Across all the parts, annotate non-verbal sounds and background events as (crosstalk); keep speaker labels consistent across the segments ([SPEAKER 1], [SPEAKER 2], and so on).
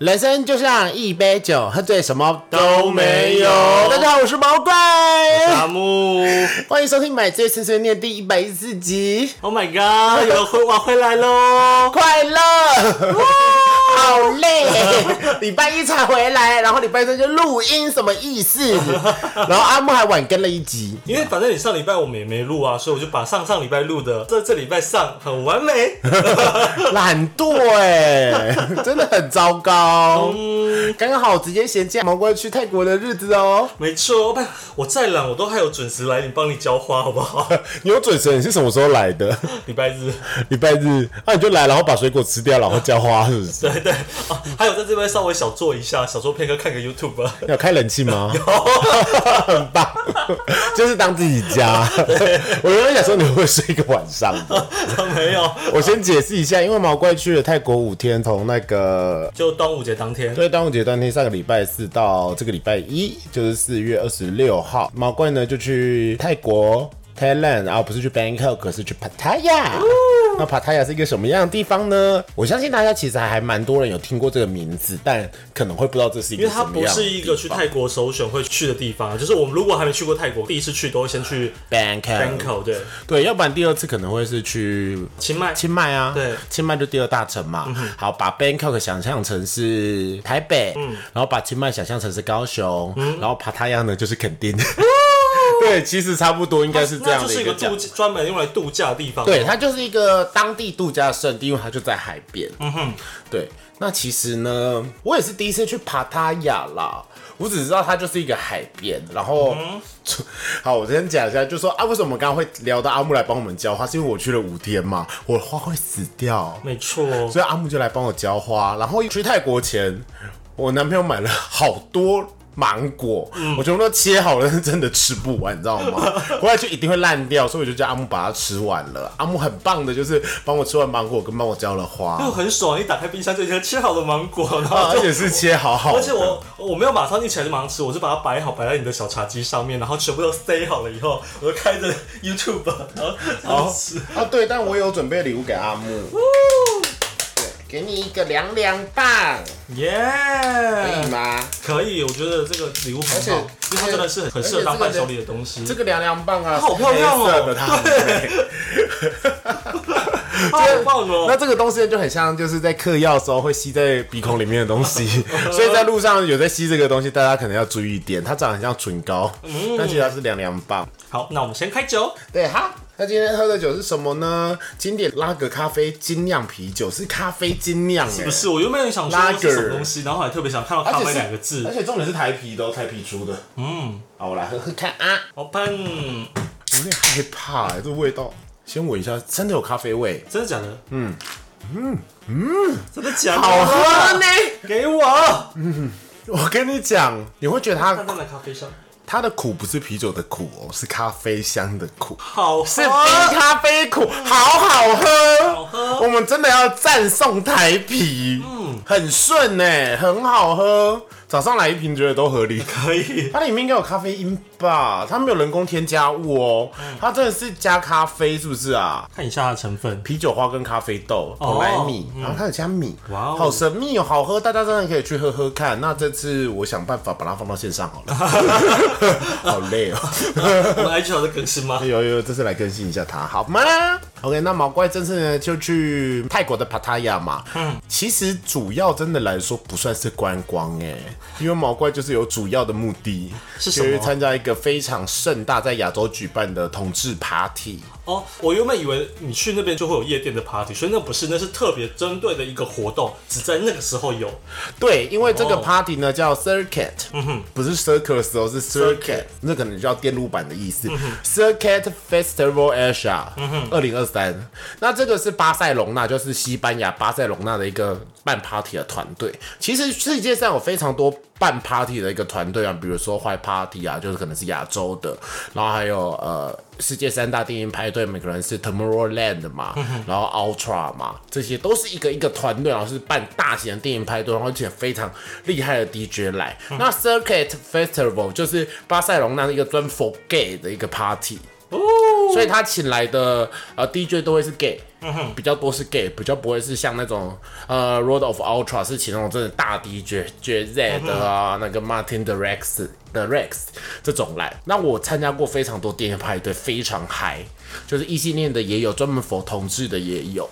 [SPEAKER 1] 人生就像一杯酒，喝醉什么
[SPEAKER 2] 都没有。
[SPEAKER 1] 大家好，我是毛怪，
[SPEAKER 2] 大木。
[SPEAKER 1] 欢迎收听《买醉碎碎念》第一百一十四集
[SPEAKER 2] ，，Oh my god，有回我回来喽！
[SPEAKER 1] 快乐，(laughs) 好累，(laughs) 礼拜一才回来，然后礼拜三就录音，什么意思？(laughs) 然后阿木还晚更了一集，
[SPEAKER 2] 因为反正你上礼拜我们也没录啊，所以我就把上上礼拜录的这这礼拜上，很完美。(laughs)
[SPEAKER 1] 懒惰哎，真的很糟糕。
[SPEAKER 2] 嗯，
[SPEAKER 1] 刚刚好直接衔接毛怪去泰国的日子哦。
[SPEAKER 2] 没错，不，我再懒我都还有准时来，你帮你浇花好不好？
[SPEAKER 1] 你有准时，你是什么时候来的？
[SPEAKER 2] 礼拜日，
[SPEAKER 1] 礼拜日，那、你就来，然后把水果吃掉，然后浇花，是不是？
[SPEAKER 2] 对对啊，还有在这边稍微小坐一下，小坐片刻，看个 YouTube 啊。(laughs)
[SPEAKER 1] 要开冷气吗？(laughs) 很棒，(laughs) 就是当自己家。我原本想说你会睡一个晚上的。
[SPEAKER 2] 没有，
[SPEAKER 1] 我先解释一下，因为毛怪去了泰国五天，从那个
[SPEAKER 2] 就端午节当天，
[SPEAKER 1] 所以端午节当天，上个礼拜四到这个礼拜一，就是四月二十六号，毛怪呢就去泰国 Thailand，然后不是去 Bangkok，是去 Pattaya。那 Pattaya 是一个什么样的地方呢？我相信大家其实还蛮多人有听过这个名字，但可能会不知道这是一
[SPEAKER 2] 因为它不
[SPEAKER 1] 个什么样的地方。
[SPEAKER 2] 是一个去泰国首选会去的地方，就是我们如果还没去过泰国，第一次去都会先去
[SPEAKER 1] Bangkok。
[SPEAKER 2] Bangkok，对，
[SPEAKER 1] 对，要不然第二次可能会是去
[SPEAKER 2] 清迈，
[SPEAKER 1] 清迈啊，
[SPEAKER 2] 对
[SPEAKER 1] 清迈就第二大城嘛。好，把 Bangkok 想象成是台北，嗯然后把清迈想象成是高雄，然后帕塔亚呢就是垦丁。(laughs) (laughs) 对，其实差不多应该是这样
[SPEAKER 2] 那就是一
[SPEAKER 1] 的一个
[SPEAKER 2] 度假专门用来度假的地方。
[SPEAKER 1] 对，它就是一个当地度假胜地，因为它就在海边。嗯哼，对。那其实呢，我也是第一次去帕塔亚啦。我只知道它就是一个海边，然后，(laughs) 好，我先讲一下，就说啊，为什么刚刚会聊到阿木来帮我们浇花，是因为我去了五天嘛，我的花会死掉，
[SPEAKER 2] 没错，
[SPEAKER 1] 所以阿木就来帮我浇花。然后去泰国前，我男朋友买了好多芒果，我全部都切好了，是真的吃不完，你知道吗？(laughs) 回来就一定会烂掉，所以我就叫阿木把它吃完了。阿木很棒的，就是帮我吃完芒果，跟帮我浇了花，
[SPEAKER 2] 就很爽。一打开冰箱就已经切好的芒果，然
[SPEAKER 1] 啊
[SPEAKER 2] 后就。
[SPEAKER 1] 而且是切好好。
[SPEAKER 2] 而且我我没有马上一起来就马上吃，我就把它摆好，摆在你的小茶几上面，然后全部都塞好了以后，我就开着 YouTube，然后然后吃。
[SPEAKER 1] 啊，对，但我有准备礼物给阿木，对，给你一个凉凉棒，
[SPEAKER 2] 耶、
[SPEAKER 1] 可以吗？
[SPEAKER 2] 可以，我觉觉得这个礼物很好，因为它真的是很很适合当伴手礼的东西。
[SPEAKER 1] 这个凉凉棒啊，
[SPEAKER 2] 好漂亮哦
[SPEAKER 1] 是黑色的，它很美。(laughs)
[SPEAKER 2] 好棒哦！
[SPEAKER 1] 那这个东西就很像，就是在嗑药的时候会吸在鼻孔里面的东西，(laughs) 所以在路上有在吸这个东西，大家可能要注意一点。它长得很像唇膏，嗯但其实它是凉凉棒。
[SPEAKER 2] 好，那我们先开酒。
[SPEAKER 1] 对哈，那今天喝的酒是什么呢？经典拉格咖啡精酿啤酒，是咖啡精酿是，
[SPEAKER 2] 不是，我原本想说
[SPEAKER 1] Lager
[SPEAKER 2] 是什么东西，然后还特别想看到咖啡两个字
[SPEAKER 1] 而。且重点是台啤的哦，台啤出的。嗯，好，我来喝喝看啊，
[SPEAKER 2] 好喷，
[SPEAKER 1] 我有点害怕哎，这味道，先闻一下，真的有咖啡味，
[SPEAKER 2] 真的假的？嗯嗯嗯，真的假的？
[SPEAKER 1] 好喝呢。
[SPEAKER 2] 给我，嗯
[SPEAKER 1] 我跟你讲，你会觉得它
[SPEAKER 2] 淡淡的咖啡香，
[SPEAKER 1] 它的苦不是啤酒的苦哦，是咖啡香的苦。
[SPEAKER 2] 好
[SPEAKER 1] 是冰，咖啡苦，好好喝，
[SPEAKER 2] 好喝
[SPEAKER 1] 我们真的要赞颂台啤，嗯，很顺呢，很好喝。早上来一瓶觉得都合理。
[SPEAKER 2] 可以。
[SPEAKER 1] 它里面应该有咖啡因吧？它没有人工添加物哦，它真的是加咖啡，是不是啊？
[SPEAKER 2] 看一下它的成分，
[SPEAKER 1] 啤酒花跟咖啡豆、蓬莱米，然后它有加米，
[SPEAKER 2] 哇哦
[SPEAKER 1] 好神秘哦，好喝，大家真的可以去喝喝看。那这次我想办法把它放到线上好了，(laughs) 好累哦。
[SPEAKER 2] 我们 IG 有在更新吗？(laughs)
[SPEAKER 1] 有有，这次来更新一下它好吗？OK，那毛怪这次呢就去泰国的帕塔亚嘛。嗯，其实主要真的来说不算是观光哎，因为毛怪就是有主要的目的，
[SPEAKER 2] 是什么
[SPEAKER 1] 就是参加一个非常盛大在亚洲举办的统治 Party。
[SPEAKER 2] 哦，我原本以为你去那边就会有夜店的 party，所以那不是，那是特别针对的一个活动，只在那个时候有。
[SPEAKER 1] 对，因为这个
[SPEAKER 2] 哦
[SPEAKER 1] party 呢叫 circuit，嗯哼，不是 circus 哦，是 circuit，那可能就叫电路板的意思。Circuit Festival Asia，二零二三。那这个是巴塞隆纳，就是西班牙巴塞隆纳的一个办 party 的团队。其实世界上有非常多办 party 的一个团队啊，比如说坏 party 啊，就是可能是亚洲的，然后还有呃世界三大电影派对，每个人是 Tomorrowland 嘛，然后 Ultra 嘛，这些都是一个一个团队，然后是办大型的电影派对，然后请非常厉害的 DJ 来。那 Circuit Festival 就是巴塞隆那一个专 for gay 的一个 party。所以他请来的呃 DJ 都会是 gay，比较多是 gay，比较不会是像那种呃 Road of Ultra 是请那种真的大 DJ，J Z 的啊，那个 Martin the Rex 的 Rex 这种来。那我参加过非常多电影派对，非常嗨，就是异性恋的也有，专门否同志的也有。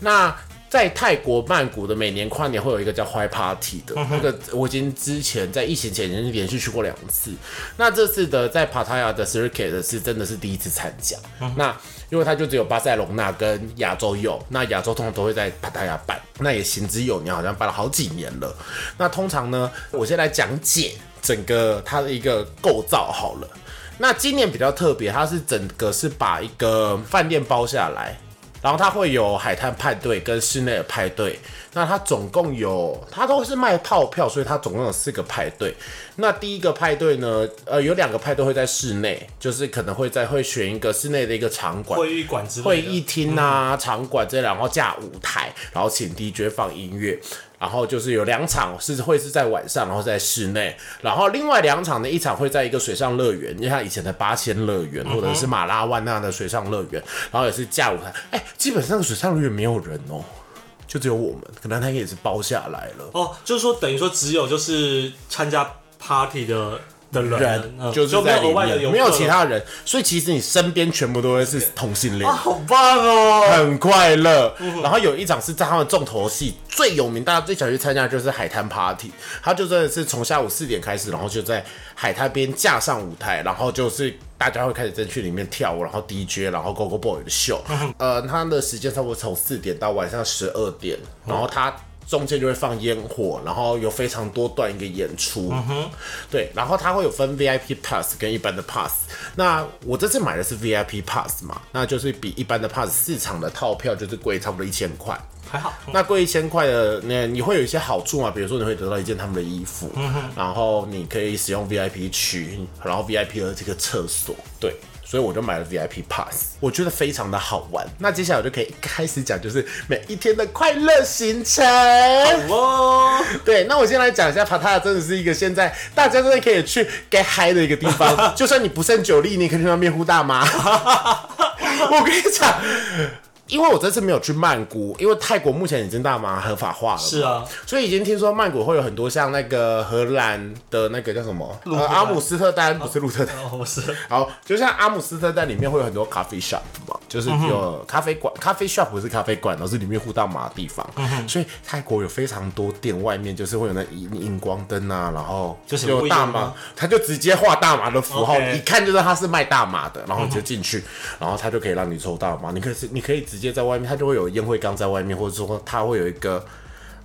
[SPEAKER 1] 那在泰国曼谷的每年跨年会有一个叫 High Party 的，那个我已经之前在疫情前已经连续去过两次。那这次的在 Pattaya 的 Circuit 是真的是第一次参加。那因为它就只有巴塞隆纳跟亚洲有，那亚洲通常都会在 Pattaya 办，那也行之有年，好像办了好几年了。那通常呢，我先来讲解整个它的一个构造好了。那今年比较特别，它是整个是把一个饭店包下来。然后它会有海滩派对跟室内的派对，那它总共有，它都是卖套票，所以它总共有四个派对。那第一个派对呢，呃，有两个派对会在室内，就是可能会在会选一个室内的一个场馆，
[SPEAKER 2] 会议馆之类的
[SPEAKER 1] 会议厅啊、场馆然后架舞台，然后请 DJ 放音乐。然后就是有两场是会是在晚上，然后在室内，然后另外两场呢，一场会在一个水上乐园，就像以前的八千乐园或者是马拉万那样的水上乐园，然后也是架舞台。哎，基本上水上乐园没有人哦，就只有我们，可能他也是包下来了。
[SPEAKER 2] 哦，就是说等于说只有就是参加 party 的。的人
[SPEAKER 1] 就是在里
[SPEAKER 2] 面，
[SPEAKER 1] 没有其他人，所以其实你身边全部都会是同性恋，
[SPEAKER 2] 好棒哦，
[SPEAKER 1] 很快乐。然后有一场是在他们重头戏最有名，大家最想去参加就是海滩 party，他就真的是从下午四点开始，然后就在海滩边架上舞台，然后就是大家会开始在去里面跳舞，然后 DJ，然后 Go Go Boy 的秀，呃，他的时间差不多从四点到晚上十二点，然后他。中间就会放烟火，然后有非常多段一个演出，嗯哼，对，然后它会有分 VIP pass 跟一般的 pass。那我这次买的是 VIP pass 嘛，那就是比一般的 pass 市场的套票就是贵差不多一千块，
[SPEAKER 2] 还好。
[SPEAKER 1] 那贵一千块的，那你会有一些好处嘛？比如说你会得到一件他们的衣服，然后你可以使用 VIP 区，然后 VIP 的这个厕所，对。所以我就买了 VIP Pass，我觉得非常的好玩。那接下来我就可以开始讲，就是每一天的快乐行程。
[SPEAKER 2] 哦，
[SPEAKER 1] 对，那我先来讲一下，帕塔真的是一个现在大家真的可以去 get high 的一个地方。(laughs) 就算你不胜酒力，你可以去那面呼大妈。(laughs) 我跟你讲。因为我这次没有去曼谷，因为泰国目前已经大麻合法化了，
[SPEAKER 2] 是啊，
[SPEAKER 1] 所以已经听说曼谷会有很多像那个荷兰的那个叫什么阿姆斯特丹，不是鹿特丹，
[SPEAKER 2] 不是，
[SPEAKER 1] 好，就像阿姆斯特丹里面会有很多咖啡 shop 嘛，就是有咖啡馆，咖啡 shop 不是咖啡馆，而是里面互大麻的地方，所以泰国有非常多店外面就是会有那荧荧光灯啊，然后
[SPEAKER 2] 就是
[SPEAKER 1] 有大麻，他就直接画大麻的符号，一看就知道他是卖大麻的，然后你就进去，然后他就可以让你抽大麻，你可以你可以直。直接在外面，它就会有烟灰缸在外面，或者说它会有一个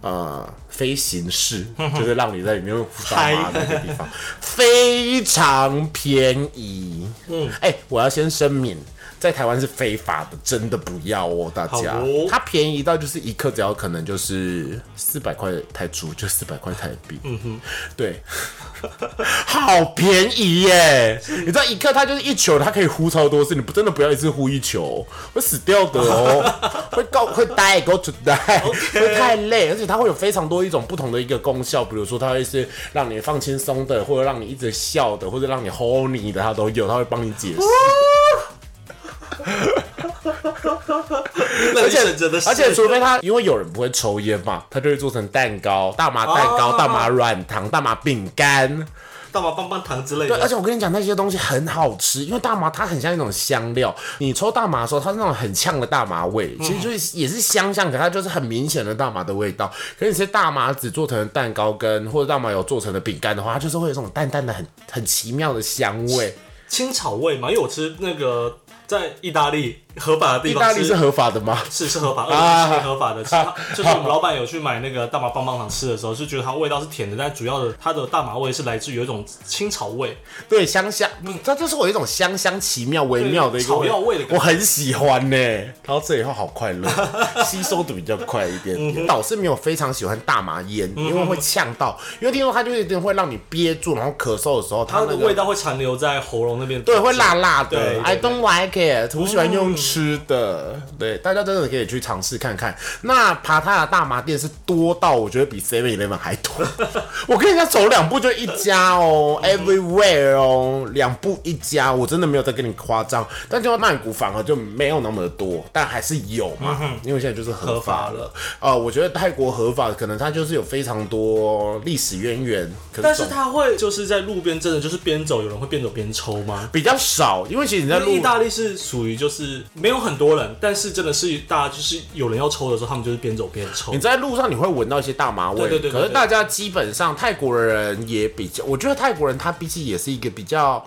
[SPEAKER 1] 呃飞行室，就是让你在里面大麻的地方，非常便宜。嗯，哎，我要先声明。在台湾是非法的，真的不要哦，大家。它便宜到就是一克只要可能就是四百块台铢，就四百块台币。嗯哼，对，(laughs) 好便宜耶！你知道一克它就是一球，它可以呼超多次，你不真的不要一次呼一球，会死掉的哦，(laughs) 会告会 die go to die，会太累，而且它会有非常多一种不同的一个功效，比如说它会是让你放轻松的，或者让你一直笑的，或者让你 hold 你的，它都有，它会帮你解释。(laughs)
[SPEAKER 2] 而且
[SPEAKER 1] 而且，除非他，因为有人不会抽烟嘛，他就会做成蛋糕、大麻蛋糕、大麻软糖、大麻饼干、
[SPEAKER 2] 大麻棒棒糖之类的。
[SPEAKER 1] 对，而且我跟你讲，那些东西很好吃，因为大麻它很像一种香料。你抽大麻的时候，它是那种很呛的大麻味，其实就是也是香香，可它就是很明显的大麻的味道。可是你是大麻籽做成的蛋糕跟或者大麻油做成的饼干的话，它就是会有这种淡淡的、很很奇妙的香味，
[SPEAKER 2] 青草味嘛。因为我吃那个。在意大利合法的地方，
[SPEAKER 1] 意大利是合法的吗？
[SPEAKER 2] 是是合法，而且是合法的。就是我们老板有去买那个大麻棒棒糖吃的时候，是觉得它味道是甜的，但主要的它的大麻味是来自于有一种青草味，
[SPEAKER 1] 对，香香，它就是我一种香香奇妙微妙的一个
[SPEAKER 2] 草药味的，
[SPEAKER 1] 我很喜欢呢。然后这以后好快乐，(laughs) 吸收的比较快一点。导师没有非常喜欢大麻烟，因为会呛到，因为听说它就一定会让你憋住，然后咳嗽的时候，
[SPEAKER 2] 它的味道会残留在喉咙那边，
[SPEAKER 1] 对，会辣辣的。I don't like. it，我喜欢用吃的，对，大家真的可以去尝试看看。那爬塔的大麻店是多到我觉得比 Seven Eleven 还多，我跟人家走两步就一家哦，everywhere 哦，两步一家，我真的没有在跟你夸张。但就曼谷反而就没有那么的多，但还是有嘛，因为现在就是合法了。呃，我觉得泰国合法，可能它就是有非常多历史渊源。
[SPEAKER 2] 但是它会就是在路边真的就是边走，有人会边走边抽吗？
[SPEAKER 1] 比较少，因为其实你在
[SPEAKER 2] 意大利是属于就是没有很多人，但是真的是大家就是有人要抽的时候，他们就是边走边抽。
[SPEAKER 1] 你在路上你会闻到一些大麻味，
[SPEAKER 2] 对对对。
[SPEAKER 1] 可是大家基本上泰国的人也比较，我觉得泰国人他毕竟也是一个比较。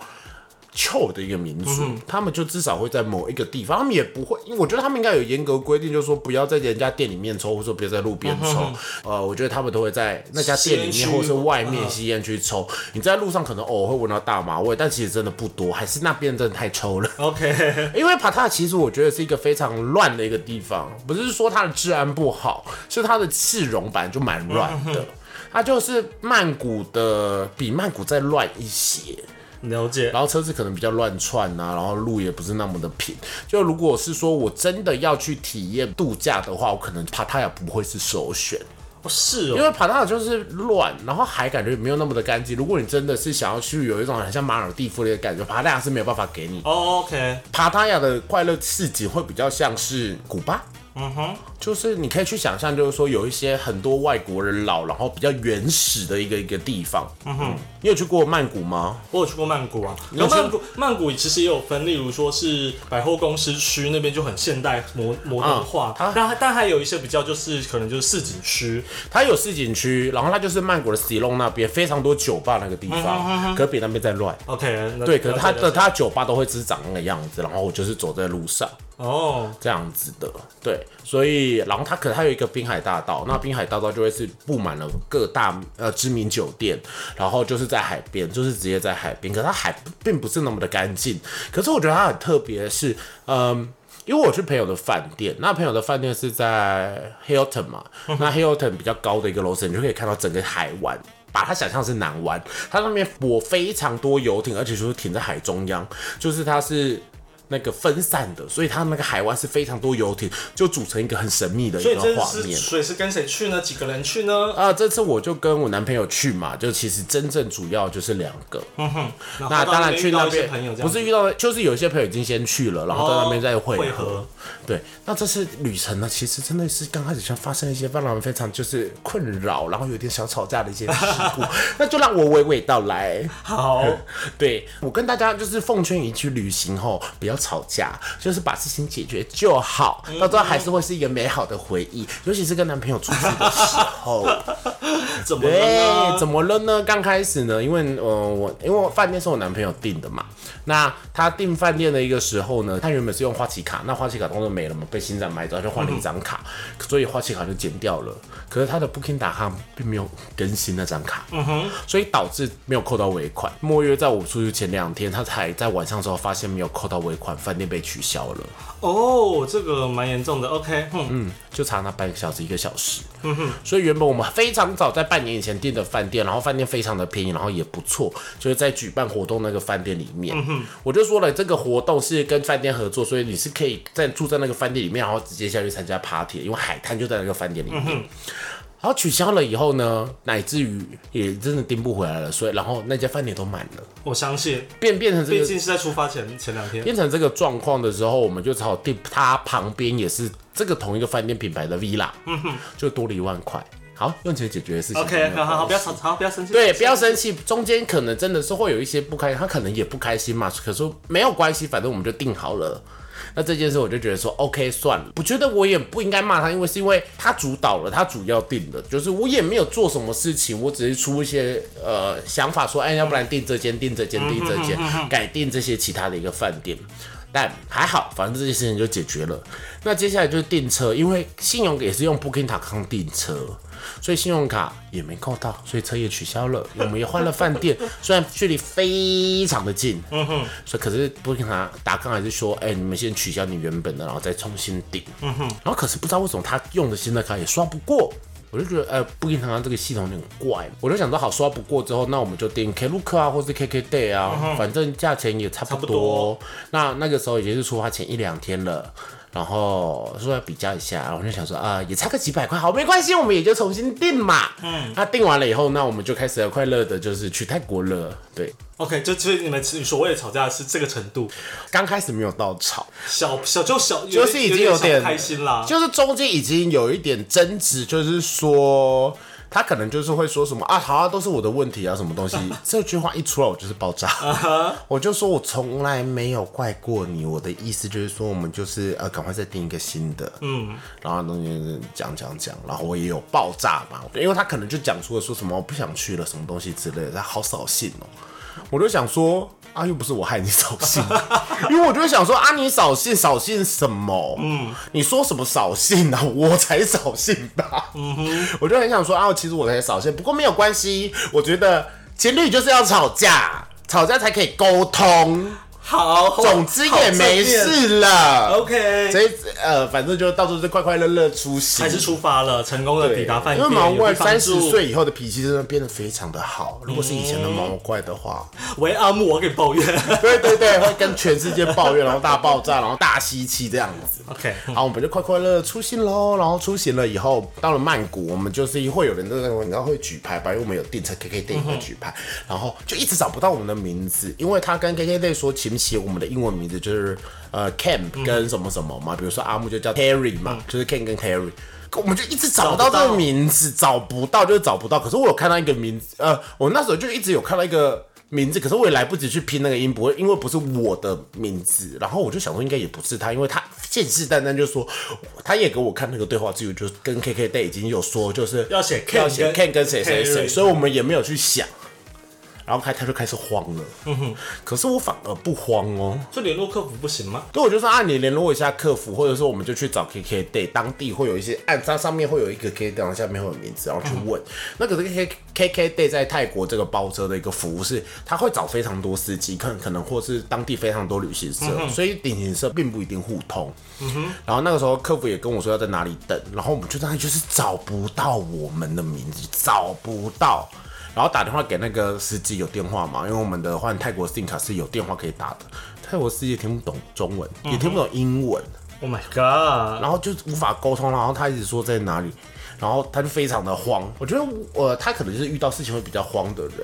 [SPEAKER 1] 臭的一个民族，他们就至少会在某一个地方，他们也不会，因为我觉得他们应该有严格规定，就是说不要在人家店里面抽，或者说不要在路边抽。呃，我觉得他们都会在那家店里面，或者是外面吸烟去抽。你在路上可能偶尔会闻到大麻味，但其实真的不多，还是那边真的太臭了。(laughs)
[SPEAKER 2] OK，(laughs)
[SPEAKER 1] 因为帕塔其实我觉得是一个非常乱的一个地方，不是说它的治安不好，是它的市容本来就蛮乱的，它就是曼谷的比曼谷再乱一些。
[SPEAKER 2] 了解，
[SPEAKER 1] 然后车子可能比较乱窜啊，然后路也不是那么的平。就如果是说我真的要去体验度假的话，我可能帕塔亚不会是首选。
[SPEAKER 2] 哦，是哦，
[SPEAKER 1] 因为帕塔亚就是乱，然后海感觉没有那么的干净。如果你真的是想要去有一种很像马尔蒂夫的感觉，帕塔亚是没有办法给你。
[SPEAKER 2] 哦，OK，
[SPEAKER 1] 帕塔亚的快乐市集会比较像是古巴。嗯哼，就是你可以去想象，就是说有一些很多外国人老，然后比较原始的一个一个地方。嗯哼，你有去过曼谷吗？
[SPEAKER 2] 我有去过曼谷啊。然后曼谷曼谷其实也有分，例如说是百货公司区那边就很现代摩摩登化，但但还有一些比较就是可能就是市井区，
[SPEAKER 1] 它有市井区，然后它就是曼谷的 s i l o n 那边非常多酒吧那个地方，可比那边在乱。
[SPEAKER 2] OK，
[SPEAKER 1] 对，可是它的它酒吧都会只长那个样子，然后我就是走在路上。哦，这样子的，对，所以然后它可能它有一个滨海大道，那滨海大道就会是布满了各大呃知名酒店，然后就是在海边，就是直接在海边，可它海并不是那么的干净，可是我觉得它很特别，是嗯，因为我去朋友的饭店，那朋友的饭店是在 Hilton 嘛，那 Hilton 比较高的一个楼层，你就可以看到整个海湾，把它想象是南湾，它上面泊非常多游艇，而且就是停在海中央，就是它是。那个分散的，所以它那个海湾是非常多游艇，就组成一个很神秘的一个画面。
[SPEAKER 2] 所以是跟谁去呢？几个人去呢？
[SPEAKER 1] 啊，这次我就跟我男朋友去嘛，就其实真正主要就是两个。嗯哼，那当然去那边不是遇到，就是有些朋友已经先去了，然后在那边再会合。对，那这次旅程呢，其实真的是刚开始像发生一些让人非常就是困扰，然后有点小吵架的一些事故，(laughs) 那就让我娓娓道来。
[SPEAKER 2] 好，(laughs)
[SPEAKER 1] 对我跟大家就是奉劝一句，旅行后不要。吵架就是把事情解决就好，到最后还是会是一个美好的回忆，尤其是跟男朋友出去的时候。(laughs)
[SPEAKER 2] 怎么了？
[SPEAKER 1] 怎么了呢？刚开始呢，因为呃我因为饭店是我男朋友订的嘛，那他订饭店的一个时候呢，他原本是用花旗卡，那花旗卡当然没了嘛，被新展买走，他就换了一张卡，所以花旗卡就剪掉了。可是他的 Booking.com 并没有更新那张卡，嗯哼，所以导致没有扣到尾款。莫约在我出去前两天，他才在晚上时候发现没有扣到尾款。饭店被取消了
[SPEAKER 2] 哦，这个蛮严重的。OK，
[SPEAKER 1] 嗯，就差那半个小时一个小时。嗯哼，所以原本我们非常早在半年以前订的饭店，然后饭店非常的便宜，然后也不错，就是在举办活动那个饭店里面。嗯哼，我就说了，这个活动是跟饭店合作，所以你是可以在住在那个饭店里面，然后直接下去参加 party，因为海滩就在那个饭店里面。然后取消了以后呢，乃至于也真的订不回来了，所以然后那家饭店都满了。
[SPEAKER 2] 我相信
[SPEAKER 1] 变变成这个，
[SPEAKER 2] 毕竟是在出发前前两天
[SPEAKER 1] 变成这个状况的时候，我们就只好订它旁边也是这个同一个饭店品牌的 villa，嗯哼，就多了一万块。好，用钱解决的事情。
[SPEAKER 2] OK，好好好，不要吵，好不要生气。
[SPEAKER 1] 对，不要生气。中间可能真的是会有一些不开心，他可能也不开心嘛。可是没有关系，反正我们就定好了。那这件事我就觉得说，OK，算了，我觉得我也不应该骂他，因为是因为他主导了，他主要定的，就是我也没有做什么事情，我只是出一些呃想法，说，哎，要不然订这间，订这间，订这间，改订这些其他的一个饭店，但还好，反正这件事情就解决了。那接下来就是订车，因为信用也是用 Booking.com 订车。所以信用卡也没扣到，所以车也取消了。我们也换了饭店，(laughs) 虽然距离非常的近，嗯哼，所以可是不跟他打刚还是说，哎，你们先取消你原本的，然后再重新订，嗯哼。然后可是不知道为什么他用的新的卡也刷不过，我就觉得，呃，不跟他这个系统有点怪。我就想说，好刷不过之后，那我们就订 Klook 啊，或是 KK Day 啊，反正价钱也差不多。那那个时候已经是出发前一两天了。然后说要比较一下，然后我就想说啊，也差个几百块，好，没关系，我们也就重新订嘛。嗯，那订完了以后，那我们就开始快乐的，就是去泰国了。对
[SPEAKER 2] ，OK，就所以你们你所谓的吵架是这个程度，
[SPEAKER 1] 刚开始没有到吵，
[SPEAKER 2] 小小就小，
[SPEAKER 1] 就是已经有点
[SPEAKER 2] 开心啦，
[SPEAKER 1] 就是中间已经有一点争执，就是说。他可能就是会说什么啊，好啊，都是我的问题啊，什么东西？(laughs) 这句话一出来，我就是爆炸。(laughs) 我就说我从来没有怪过你，我的意思就是说，我们就是呃，赶快再订一个新的。嗯，然后东西讲讲讲，然后我也有爆炸嘛，因为他可能就讲出了说什么我不想去了，什么东西之类的，他好扫兴哦。我就想说。啊，又不是我害你扫兴，(laughs) 因为我就会想说啊，你扫兴扫兴什么？嗯，你说什么扫兴呢？我才扫兴吧。嗯哼，我就很想说啊，其实我才扫兴，不过没有关系，我觉得情侣就是要吵架，吵架才可以沟通。
[SPEAKER 2] 好，
[SPEAKER 1] 总之也没事了。
[SPEAKER 2] OK，
[SPEAKER 1] 所以呃，反正就到时候就快快乐乐出行，
[SPEAKER 2] 还是出发了，成功的抵达饭店。
[SPEAKER 1] 因为毛怪三十岁以后的脾气真的变得非常的好。如果是以前的毛怪的话，
[SPEAKER 2] 喂阿木，我给你抱怨。
[SPEAKER 1] 对对对，会跟全世界抱怨，然后大爆炸，然后大吸气这样子。
[SPEAKER 2] OK，
[SPEAKER 1] 好，我们就快快乐乐出行喽。然后出行了以后，到了曼谷，我们就是会有人在那，你知道会举牌吧？因为我们有订车，KK Day 会举牌，然后就一直找不到我们的名字，因为他跟 KK Day 说，请写我们的英文名字就是呃 Camp 跟什么什么嘛，比如说阿木就叫 Terry 嘛，就是 Ken 跟 Terry，我们就一直找不到这个名字，找不到就是找不到。可是我有看到一个名字，呃，我那时候就一直有看到一个名字，可是我也来不及去拼那个音，不会，因为不是我的名字。然后我就想说应该也不是他，因为他信誓旦旦就说，他也给我看那个对话记录，就是跟 KK Day 已经有说，就是
[SPEAKER 2] 要写 Ken
[SPEAKER 1] 要写
[SPEAKER 2] Ken
[SPEAKER 1] 跟谁谁谁，所以我们也没有去想。然后开他就开始慌了，嗯哼，可是我反而不慌哦。
[SPEAKER 2] 就联络客服不行吗？
[SPEAKER 1] 对，我就说啊，你联络一下客服，或者说我们就去找 KK Day，当地会有一些按它上面会有一个 KK Day，下面会有名字，然后去问。那可是 K KK Day 在泰国这个包车的一个服务是，他会找非常多司机，可可能或是当地非常多旅行社，所以旅行社并不一定互通。嗯哼。然后那个时候客服也跟我说要在哪里等，然后我们就在就是找不到我们的名字，找不到。然后打电话给那个司机有电话嘛？因为我们的换泰国 SIM 卡是有电话可以打的。泰国司机听不懂中文，也听不懂英文。
[SPEAKER 2] Oh my god！
[SPEAKER 1] 然后就无法沟通，然后他一直说在哪里。然后他就非常的慌，我觉得我他可能就是遇到事情会比较慌的人。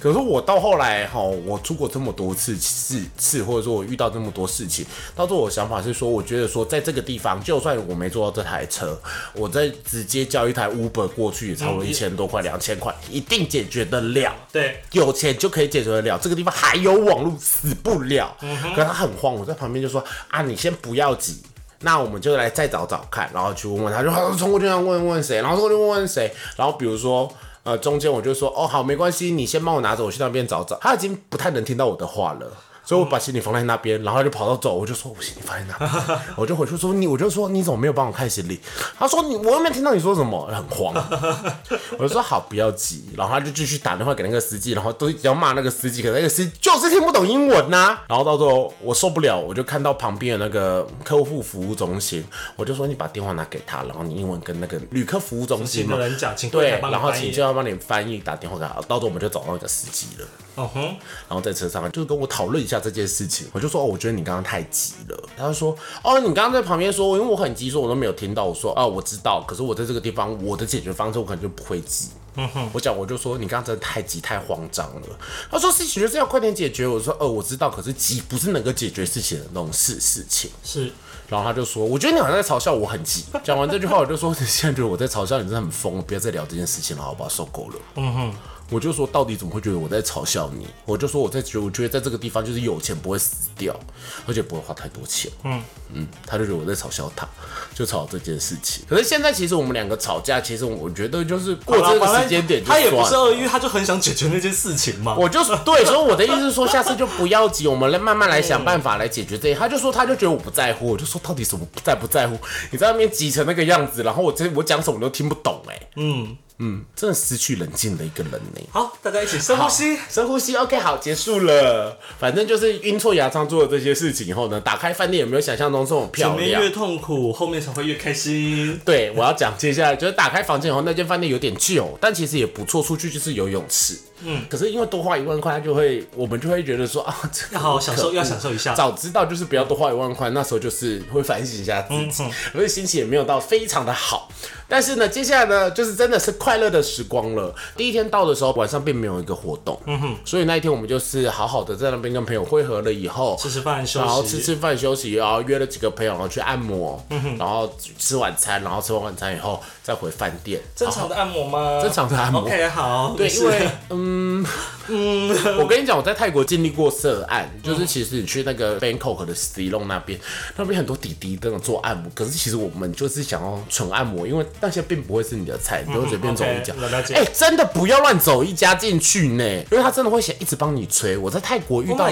[SPEAKER 1] 可是我到后来哈，我出国这么多次次次，或者说我遇到这么多事情，到最后我想法是说，我觉得说在这个地方，就算我没坐到这台车，我再直接叫一台 Uber 过去，也差不多一千多块、两千块，一定解决得了。
[SPEAKER 2] 对，
[SPEAKER 1] 有钱就可以解决得了。这个地方还有网络，死不了。可是他很慌，我在旁边就说啊，你先不要急。那我们就来再找找看，然后去问问他，就好冲过去要问问谁，然后冲过去问问谁，然后比如说，呃，中间我就说，哦，好，没关系，你先帮我拿着，我去那边找找。他已经不太能听到我的话了。所以我把行李放在那边，然后他就跑到走，我就说我行李放在哪，我就回去说你，我就说你怎么没有帮我看行李？他说你我又没听到你说什么，很慌。(laughs) 我就说好，不要急。然后他就继续打电话给那个司机，然后都要骂那个司机，可那个司机就是听不懂英文呐。然后到最后我受不了，我就看到旁边的那个客户服务中心，我就说你把电话拿给他，然后你英文跟那个旅客服务中心
[SPEAKER 2] 嘛人讲，
[SPEAKER 1] 对，然后请就要帮你翻译打电话给他。到时候我们就找到那个司机了。嗯哼，然后在车上就是跟我讨论一下这件事情，我就说哦，我觉得你刚刚太急了。他就说哦，你刚刚在旁边说，因为我很急，说我都没有听到。我说啊，我知道，可是我在这个地方，我的解决方式我可能就不会急。嗯哼，我讲我就说你刚刚真的太急太慌张了。他说事情就是要快点解决。我说呃，我知道，可是急不是能够解决事情的那种事事情。
[SPEAKER 2] 是，
[SPEAKER 1] 然后他就说，我觉得你好像在嘲笑我很急。讲完这句话，我就说你现在觉得我在嘲笑你，真的很疯，不要再聊这件事情了，好不好？受够了。嗯哼。我就说，到底怎么会觉得我在嘲笑你？我就说我在觉，我觉得在这个地方就是有钱不会死掉，而且不会花太多钱。嗯嗯，他就觉得我在嘲笑他，就吵这件事情。可是现在其实我们两个吵架，其实我觉得就是过这个时间点，
[SPEAKER 2] 他也不是恶意，他就很想解决那件事情嘛。
[SPEAKER 1] 我就对，所以我的意思是说，下次就不要急，我们来慢慢来想办法来解决这些。他就说，他就觉得我不在乎，我就说到底什么在不在乎？你在那边急成那个样子，然后我这我讲什么都听不懂，哎，嗯。嗯，真的失去冷静的一个人呢。
[SPEAKER 2] 好，大家一起深呼吸，
[SPEAKER 1] 深呼吸。OK，好，结束了。反正就是阴错阳差做了这些事情以后呢，打开饭店有没有想象中这种漂亮？
[SPEAKER 2] 前面越痛苦，后面才会越开心。
[SPEAKER 1] 对，我要讲接下来就是打开房间以后，那间饭店有点旧，但其实也不错。出去就是游泳池。嗯，可是因为多花一万块，他就会我们就会觉得说啊，(laughs) 这
[SPEAKER 2] 要好好享受，要享受一下。
[SPEAKER 1] 早知道就是不要多花一万块，那时候就是会反省一下自己，所以心情也没有到非常的好。但是呢，接下来呢，就是真的是快乐的时光了。第一天到的时候，晚上并没有一个活动，嗯哼，所以那一天我们就是好好的在那边跟朋友会合了以后，
[SPEAKER 2] 吃吃饭休息，
[SPEAKER 1] 然后吃吃饭休息，然后约了几个朋友然后去按摩，嗯哼，然后吃晚餐，然后吃完晚餐以后再回饭店。
[SPEAKER 2] 正常的按摩吗？
[SPEAKER 1] 正常的按摩。
[SPEAKER 2] OK，好。
[SPEAKER 1] 对，因为嗯嗯嗯，我跟你讲，我在泰国经历过涉案，就是其实你去那个 Bangkok 的 s i l o n 那边，那边很多弟弟都能做按摩，可是其实我们就是想要纯按摩，因为那些并不会是你的菜，你不会随便走一家。哎，真的不要乱走一家进去呢，因为他真的会想一直帮你吹。我在泰国遇到，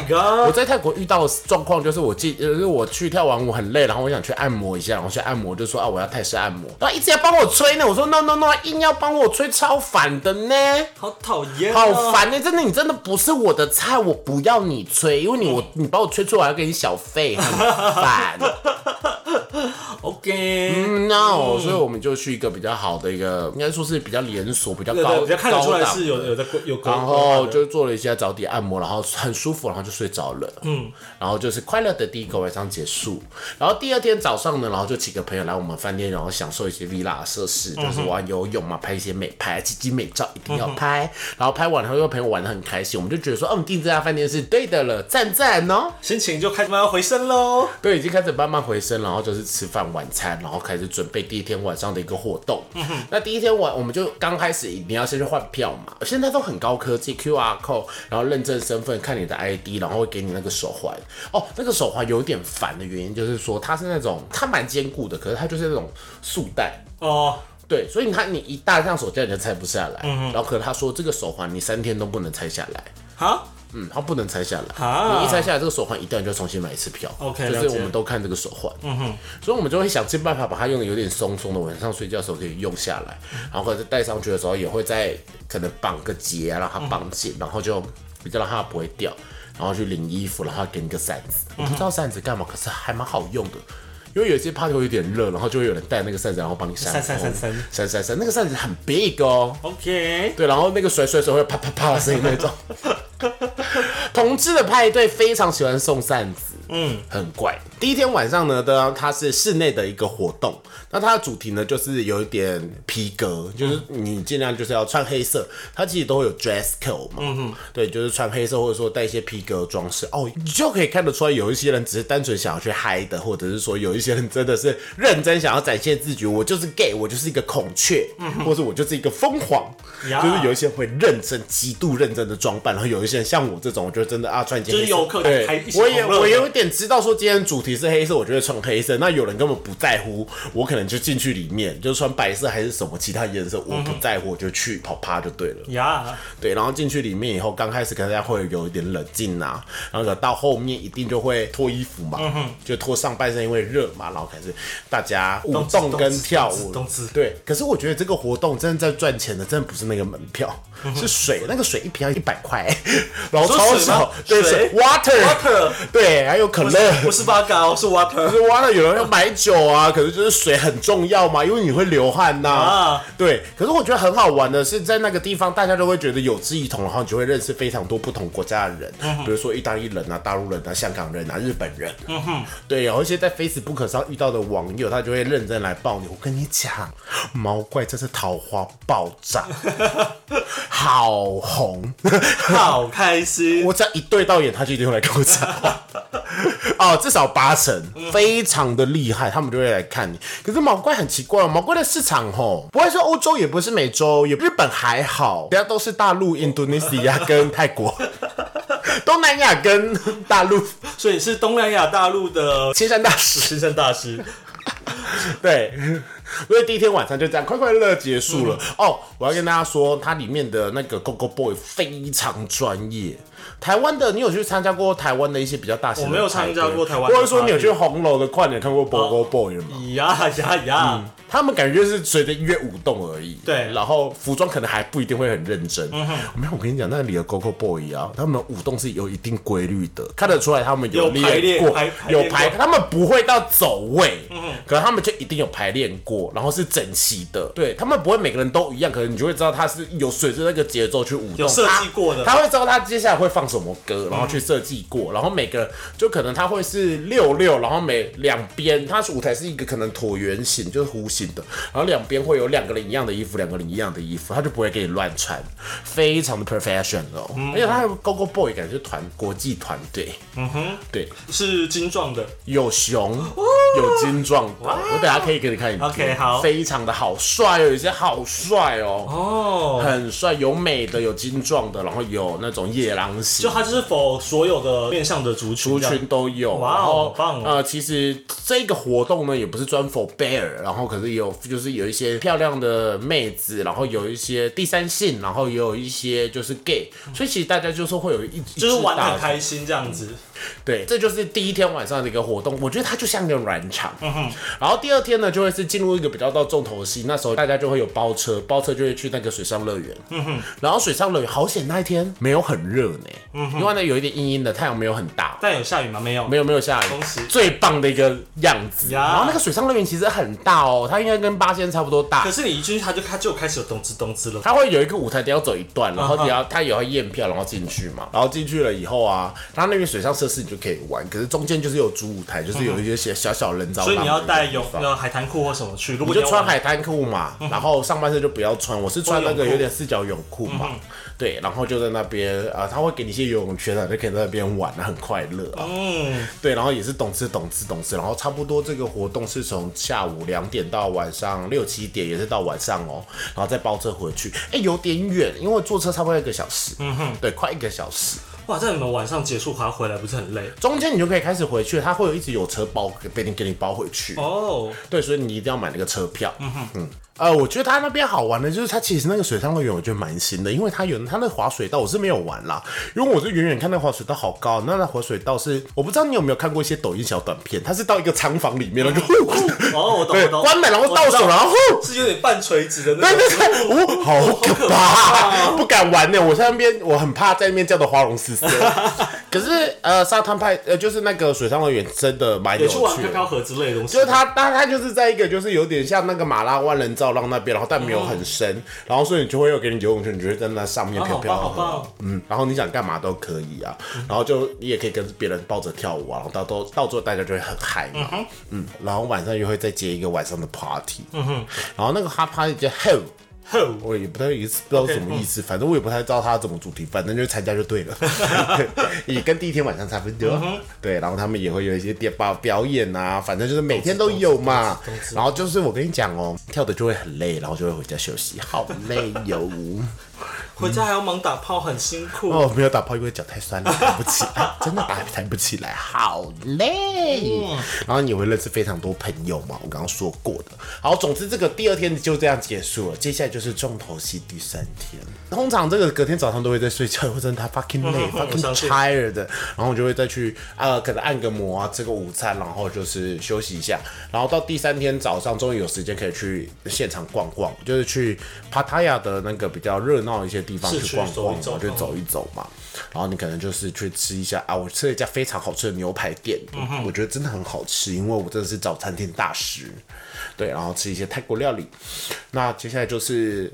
[SPEAKER 1] 我在泰国遇到状况就是，我进，就是我去跳完舞很累，然后我想去按摩一下，然后去按摩就说啊，我要泰式按摩，然后一直要帮我吹呢。我说 no no no，硬要帮我吹，超烦的呢，
[SPEAKER 2] 好讨厌，
[SPEAKER 1] 好烦呢，真的，你真的不是我的菜，我不要你吹，因为你我你把我吹出来要给你小费，很烦。(laughs) (laughs)
[SPEAKER 2] OK，
[SPEAKER 1] 嗯，no，所以我们就去一个比较好的一个，应该说是比较连锁、比较高、
[SPEAKER 2] 比较看得出来是有有的有。
[SPEAKER 1] 然后就做了一下脚底按摩，然后很舒服，然后就睡着了。嗯，然后就是快乐的第一个晚上结束。然后第二天早上呢，然后就几个朋友来我们饭店，然后享受一些 villa 设施，就是玩游泳嘛，拍一些美拍、积极美照，一定要拍。然后拍完，然后又朋友玩的很开心，我们就觉得说，嗯，订这家饭店是对的了，赞赞哦，
[SPEAKER 2] 心情就开始慢慢回升喽。
[SPEAKER 1] 对，已经开始慢慢回升，然后就是吃饭。晚餐，然后开始准备第一天晚上的一个活动。那第一天晚，我们就刚开始，你要先去换票嘛。现在都很高科技，QR code，然后认证身份，看你的 ID，然后会给你那个手环。哦，那个手环有点烦的原因就是说，它是那种它蛮坚固的，可是它就是那种束带。哦，对，所以你看你一大上手架你就拆不下来。然后可他说这个手环你三天都不能拆下来。好。嗯，它不能拆下来。你一拆下来，这个手环一断，你就重新买一次票。
[SPEAKER 2] OK，
[SPEAKER 1] 就是我们都看这个手环。嗯哼，所以我们就会想尽办法把它用的有点松松的，晚上睡觉的时候可以用下来。然后或者戴上去的时候，也会再可能绑个结啊，让它绑紧，然后就比较让它不会掉。然后去领衣服，然后给你个扇子。我不知道扇子干嘛，可是还蛮好用的。因为有些 party 会有点热，然后就会有人带那个扇子，然后帮你扇
[SPEAKER 2] 扇扇扇
[SPEAKER 1] 扇扇扇。那个扇子很 big 哦。
[SPEAKER 2] OK。
[SPEAKER 1] 对，然后那个甩甩甩会啪啪啪的声音那种。(laughs) 同志的派对非常喜欢送扇子，嗯，很怪。第一天晚上呢，的它是室内的一个活动，那它的主题呢就是有一点皮革，就是你尽量就是要穿黑色，它其实都会有 dress code 嘛，嗯哼，对，就是穿黑色或者说带一些皮革装饰，哦，你就可以看得出来，有一些人只是单纯想要去嗨的，或者是说有一些人真的是认真想要展现自己，我就是 gay，我就是一个孔雀，或者我就是一个疯狂，就是有一些会认真、极度认真的装扮，然后有一些人像我这种，我觉得真的啊，穿一件
[SPEAKER 2] 就是游客对，
[SPEAKER 1] 我也我有一点知道说今天主题。是黑色，我就会穿黑色。那有人根本不在乎，我可能就进去里面，就穿白色还是什么其他颜色，我不在乎，我就去跑趴就对了。呀，对，然后进去里面以后，刚开始可能大家会有一点冷静呐，然后到后面一定就会脱衣服嘛，就脱上半身，因为热嘛，然后开始大家舞动跟跳舞。对，可是我觉得这个活动真的在赚钱的，真的不是那个门票，是水，那个水一瓶要一百块，然后超少，对水，water，对，还有可乐，
[SPEAKER 2] 不是八嘎。是 water，
[SPEAKER 1] 是 water。有人要买酒啊，可是就是水很重要嘛，因为你会流汗呐。啊，对。可是我觉得很好玩的是，在那个地方，大家都会觉得有志一同，然后你就会认识非常多不同国家的人，比如说意大利人啊、大陆人啊、香港人啊、日本人。嗯哼，对。有一些在 Facebook 上遇到的网友，他就会认真来抱你。我跟你讲，毛怪这是桃花爆炸，(laughs) 好红，
[SPEAKER 2] 好开心。(laughs)
[SPEAKER 1] 我只要一对到眼，他就一定会来跟我讲话。哦，至少八成，非常的厉害，他们就会来看你。可是毛怪很奇怪，毛怪的市场吼，不会是欧洲，也不是美洲，也日本还好，其他都是大陆、印度尼西亚跟泰国，(laughs) 东南亚跟大陆，
[SPEAKER 2] 所以是东南亚大陆的
[SPEAKER 1] 青山大师，
[SPEAKER 2] 青山大师。(laughs)
[SPEAKER 1] 对，所以第一天晚上就这样快快乐乐结束了。哦，我要跟大家说，它里面的那个 Go Go Boy 非常专业。台湾的，你有去参加过台湾的一些比较大型？
[SPEAKER 2] 我没有参加过台湾，
[SPEAKER 1] 或者说你有去红楼的跨年看过 Go Go Boy 吗？
[SPEAKER 2] 呀呀呀！
[SPEAKER 1] 他们感觉就是随着音乐舞动而已。
[SPEAKER 2] 对。
[SPEAKER 1] 然后服装可能还不一定会很认真。嗯哼，没有，我跟你讲，那里的 Coco Boy 啊，他们舞动是有一定规律的，看得出来他们
[SPEAKER 2] 有排练
[SPEAKER 1] 过有排，他们不会到走位，嗯可能他们就一定有排练过，然后是整齐的。对他们不会每个人都一样，可能你就会知道他是有随着那个节奏去舞动，
[SPEAKER 2] 有设计过的。
[SPEAKER 1] 他他会知道他接下来会放什么歌，然后去设计过，然后每个人就可能他会是六六，然后每两边，他是舞台是一个可能椭圆形，就是弧形的，然后两边会有两个人一样的衣服，两个人一样的衣服，他就不会给你乱穿，非常的 professional，、而且他还有 Go Go Boy 感觉是团国际团队，嗯哼，对，
[SPEAKER 2] 是精壮的，
[SPEAKER 1] 有熊，有精壮的，我等下可以给你看影片。
[SPEAKER 2] OK，好。
[SPEAKER 1] 非常的好帅哦，有些好帅哦。
[SPEAKER 2] 哦，
[SPEAKER 1] 很帅，有美的，有精壮的，然后有那种野狼型
[SPEAKER 2] 就，他就是否所有的面向的族群
[SPEAKER 1] 族群都有。
[SPEAKER 2] 哇哦
[SPEAKER 1] 然后
[SPEAKER 2] 好棒哦。
[SPEAKER 1] 呃，其实这个活动呢，也不是专 for bear，然后可是有就是有一些漂亮的妹子，然后有一些第三性，然后也有一些就是 gay，所以其实大家就是会有一
[SPEAKER 2] 就是玩的很开心这样子。
[SPEAKER 1] 对，这就是第一天晚上的一个活动，我觉得它就像一个软场。嗯然后第二天呢，就会是进入一个比较到重头戏，那时候大家就会有包车，包车就会去那个水上乐园。嗯哼然后水上乐园好险那一天没有很热呢，嗯因为呢有一点阴阴的，太阳没有很大。
[SPEAKER 2] 但有下雨吗？没有，
[SPEAKER 1] 没有没有下雨最棒的一个样子。然后那个水上乐园其实很大哦，它应该跟八仙差不多大
[SPEAKER 2] 可。是你一进去，它就它就开始有咚吱咚吱了。
[SPEAKER 1] 它会有一个舞台，得要走一段，然后你要它也要验票，然后进去嘛。然后进去了以后啊，它那边水上设施你就可以玩，可是中间就是有主舞台，就是有一些小小小人造浪
[SPEAKER 2] 所以。你要带泳呃海滩裤或什么去，如
[SPEAKER 1] 你就穿海滩裤嘛，然后上半身就不要穿。我是穿那个有点四角泳裤嘛，对，然后就在那边啊，他会给你一些游泳圈啊，就可以在那边玩，很快乐啊。
[SPEAKER 2] 嗯，
[SPEAKER 1] 对，然后也是懂吃懂吃懂吃，然后差不多这个活动是从下午两点到晚上六七点，也是到晚上哦，然后再包车回去，哎，有点远，因为坐车差不多一个小时，嗯哼，对，快一个小时。
[SPEAKER 2] 哇，这样你们晚上结束还要回来，不是很累？
[SPEAKER 1] 中间你就可以开始回去，它会有一直有车包给你给你包回去，
[SPEAKER 2] 哦，
[SPEAKER 1] 对，所以你一定要买那个车票。嗯哼，嗯。呃，我觉得它那边好玩的就是它其实那个水上乐园，我觉得蛮新的，因为它有它那滑水道，我是没有玩啦，因为我是远远看那滑水道好高，那那滑水道是我不知道你有没有看过一些抖音小短片，它是到一个仓房里面，然后就呼
[SPEAKER 2] 哦，我懂，
[SPEAKER 1] 对
[SPEAKER 2] 我懂。
[SPEAKER 1] 关门然后倒手然后呼
[SPEAKER 2] 是有点半垂直的那
[SPEAKER 1] 对
[SPEAKER 2] 种。
[SPEAKER 1] 对对对，哦，好可怕，不敢玩呢。我在那边，我很怕在那边叫的花容失色。可是呃，沙滩派呃，就是那个水上乐园真的蛮有
[SPEAKER 2] 也去玩
[SPEAKER 1] 趣的。
[SPEAKER 2] 飘飘河之类的东西。
[SPEAKER 1] 就是它，它它就是在一个就是有点像那个马拉万人造浪那边，然后但没有很深，然后所以你就会又给你游泳圈，你就会在那上面
[SPEAKER 2] 啊
[SPEAKER 1] 飘飘
[SPEAKER 2] 好棒。好
[SPEAKER 1] 河，嗯，然后你想干嘛都可以啊，然后就你也可以跟别人抱着跳舞啊，然后到都到最后大家就会很嗨嘛，嗯，然后晚上又会再接一个晚上的 party，嗯哼，然后那个哈 party 叫 hell。
[SPEAKER 2] 吼，
[SPEAKER 1] 我也不太意思，不知道什么意思，反正我也不太知道他怎么主题，反正就参加就对了，(laughs) 也跟第一天晚上差不多。对，然后他们也会有一些电报表演啊，反正就是每天都有嘛。然后就是我跟你讲哦，跳的就会很累，然后就会回家休息，好累哟。
[SPEAKER 2] 回家还要忙打炮，很辛苦。
[SPEAKER 1] 哦，没有打炮，因为脚太酸了，(laughs) 抬不起来，真的打抬不起来，好累。然后你会认识非常多朋友嘛，我刚刚说过的。好，总之这个第二天就这样结束了，接下来就是重头戏第三天。通常这个隔天早上都会在睡觉，或者他 fucking (laughs) 累
[SPEAKER 2] 我
[SPEAKER 1] ，fucking tired，然后我就会再去呃，可能按个摩啊，吃个午餐，然后就是休息一下。然后到第三天早上，终于有时间可以去现场逛逛，就是去帕塔亚的那个比较热闹一些地方去逛逛，
[SPEAKER 2] 走走
[SPEAKER 1] 然后就走一走嘛。然后你可能就是去吃一下啊，我吃了一家非常好吃的牛排店，我觉得真的很好吃，因为我真的是早餐店大师。对，然后吃一些泰国料理。那接下来就是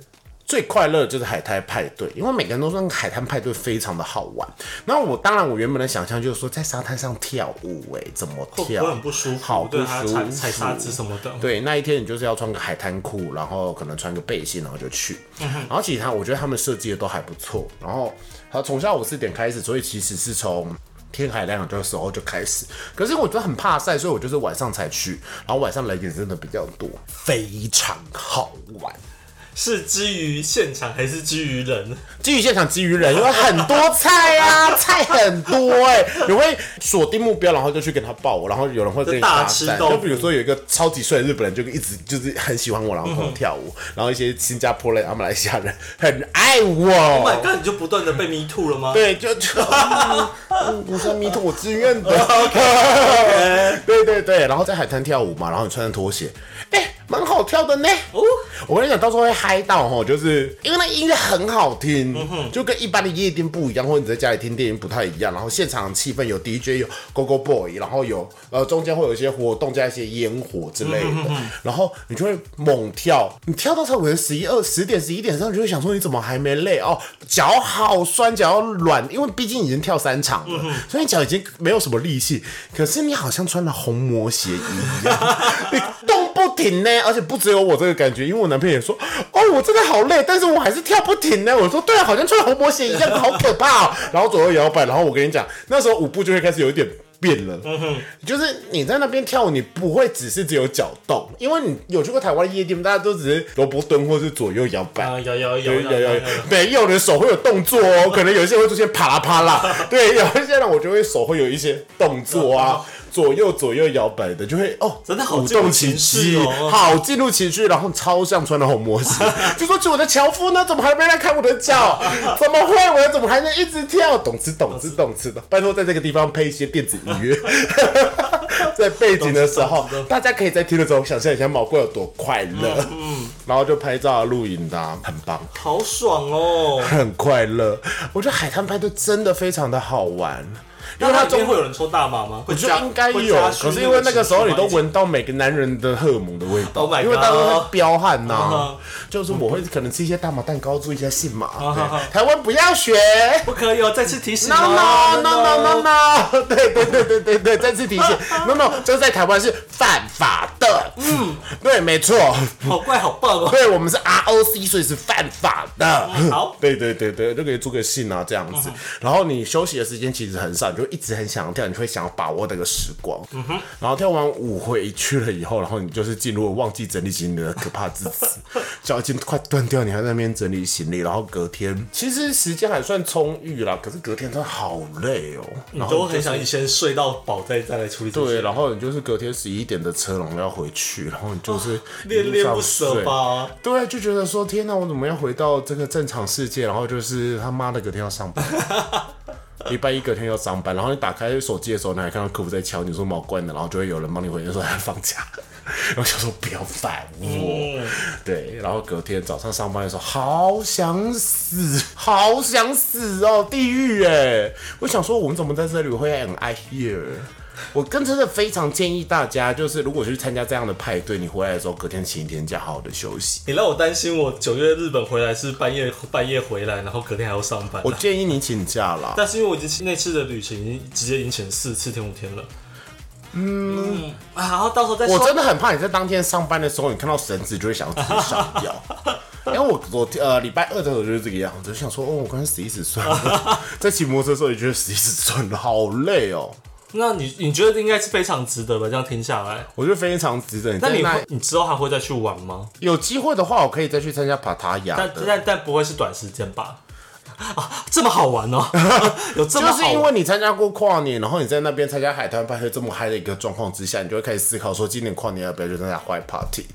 [SPEAKER 1] 最快乐的就是海滩派对，因为每个人都说海滩派对非常的好玩。那我当然我原本的想象就是说在沙滩上跳舞、哎，怎么跳？
[SPEAKER 2] 会很不舒服？
[SPEAKER 1] 好不舒服。
[SPEAKER 2] 踩踩沙子什么的。
[SPEAKER 1] 对，那一天你就是要穿个海滩裤，然后可能穿个背心，然后就去。然后其实他，我觉得他们设计的都还不错。然后，好从下午四点开始，所以其实是从天海亮的时候就开始。可是我觉得很怕晒，所以我就是晚上才去。然后晚上人也真的比较多，非常好玩。
[SPEAKER 2] 是基于现场还是基于人？
[SPEAKER 1] 基于现场，基于人，因为很多菜啊，(laughs) 菜很多哎、你会锁定目标，然后就去跟他报，然后有人会跟你
[SPEAKER 2] 就大
[SPEAKER 1] 搭讪，
[SPEAKER 2] 吃豆腐
[SPEAKER 1] 就比如说有一个超级帅的日本人，就一直就是很喜欢我，然后跟我跳舞，然后一些新加坡人、啊马来西亚人很爱我。
[SPEAKER 2] Oh my god！你就不断的被 me too 了吗？(laughs)
[SPEAKER 1] 对，就就嗯不是迷途，我自愿的。(laughs) 对对对，然后在海滩跳舞嘛，然后你穿着拖鞋，哎、蛮好跳的呢。哦，我跟你讲，到时候会嗨到哦，就是因为那音乐很好听，就跟一般的夜店不一样，或者你在家里听电影不太一样。然后现场气氛有 DJ，有 Go Go Boy，然后有呃中间会有一些活动加一些烟火之类的，然后你就会猛跳，你跳到差不多十一二十点十一点上，你就会想说你怎么还没累哦？脚好酸，脚要软，因为毕竟已经跳三场了，所以你脚已经没有什么力气。可是你好像穿了红魔鞋一样，(laughs) 你动不停呢。而且不只有我这个感觉，因为我男朋友也说，哦，我真的好累，但是我还是跳不停呢。我说，对啊，好像穿红魔鞋一样，好可怕。(laughs) 然后左右摇摆，然后我跟你讲，那时候舞步就会开始有一点。变了，(laughs) 就是你在那边跳舞，你不会只是只有脚动，因为你有去过台湾夜店，大家都只是萝卜蹲或是左右摇摆，
[SPEAKER 2] 摇摇摇摇摇摇，
[SPEAKER 1] 没有的手会有动作哦，可能有一些会出现啪啦啪啦，(laughs) 对，有一些人我就会手会有一些动作啊。左右左右摇摆的，就会哦，
[SPEAKER 2] 真的好动情绪哦，
[SPEAKER 1] 好进入情绪，然后超像穿的红模式，(laughs) 就说：“我的樵夫呢？怎么还没来看我的脚？(laughs) 怎么会？我怎么还能一直跳？懂吃懂吃懂吃的？拜托，在这个地方配一些电子音乐，(laughs) 在背景的时候，大家可以在听的时候想象一下毛怪有多快乐，嗯，然后就拍照录影的，很棒，
[SPEAKER 2] 好爽哦，
[SPEAKER 1] 很快乐。我觉得海滩拍的真的非常的好玩。
[SPEAKER 2] 因为他中间会有人抽大麻吗？
[SPEAKER 1] 我觉得应该有，可是因为那个时候你都闻到每个男人的荷尔蒙的味道，因为大家会彪悍呐。就是我会可能吃一些大麻蛋糕，注意一下性嘛。台湾不要学，
[SPEAKER 2] 不可以哦！再次提醒。
[SPEAKER 1] No no no no no no！对对对对对对，再次提醒。No no，就是在台湾是犯法的。嗯，对，没错。
[SPEAKER 2] 好怪，好棒哦！
[SPEAKER 1] 对我们是 ROC，所以是犯法的。
[SPEAKER 2] 好，
[SPEAKER 1] 对对对对，就可以做个信啊，这样子。然后你休息的时间其实很少，你就。一直很想跳，你会想要把握那个时光。嗯哼，然后跳完舞回去了以后，然后你就是进入了忘记整理行李的可怕之子，(laughs) 脚已经快断掉，你还在那边整理行李。然后隔天其实时间还算充裕啦，可是隔天真的好累哦。
[SPEAKER 2] 你都很想先睡到饱再再来处理。
[SPEAKER 1] 对，然后你就是隔天十一点的车龙要回去，然后你就是
[SPEAKER 2] 恋恋不舍吧？
[SPEAKER 1] 对，就觉得说天哪，我怎么要回到这个正常世界？然后就是他妈的隔天要上班。礼拜一隔天要上班，然后你打开手机的时候，你还看到客服在敲你说毛关的，然后就会有人帮你回说他放假，(laughs) 然后想说不要烦我，对，然后隔天早上上班的时候，好想死，好想死哦，地狱哎！我想说我们怎么在这里会 an I here？我跟真的非常建议大家，就是如果去参加这样的派对，你回来的时候隔天请一天假，好好的休息。
[SPEAKER 2] 你让我担心，我九月日本回来是半夜半夜回来，然后隔天还要上班。
[SPEAKER 1] 我建议你请假了，
[SPEAKER 2] 但是因为我已经那次的旅行已经直接已经请四次天五天了。嗯，啊，然后到时候再
[SPEAKER 1] 我真的很怕你在当天上班的时候，你看到绳子就会想要自己上吊。(laughs) 因为我我呃礼拜二的时候就是这个样子，就想说哦，我刚才死一死算了，(laughs) 在骑摩托车的时候也觉得死一死算了，好累哦。
[SPEAKER 2] 那你你觉得应该是非常值得吧？这样听下来，
[SPEAKER 1] 我觉得非常值得。
[SPEAKER 2] 那你你之后还会再去玩吗？
[SPEAKER 1] 有机会的话，我可以再去参加帕塔雅。
[SPEAKER 2] 但但但不会是短时间吧？啊，这么好玩哦！(laughs) 有这么
[SPEAKER 1] 就是因为你参加过跨年，然后你在那边参加海滩派对这么嗨的一个状况之下，你就会开始思考说，今年跨年要不要去参加坏 party？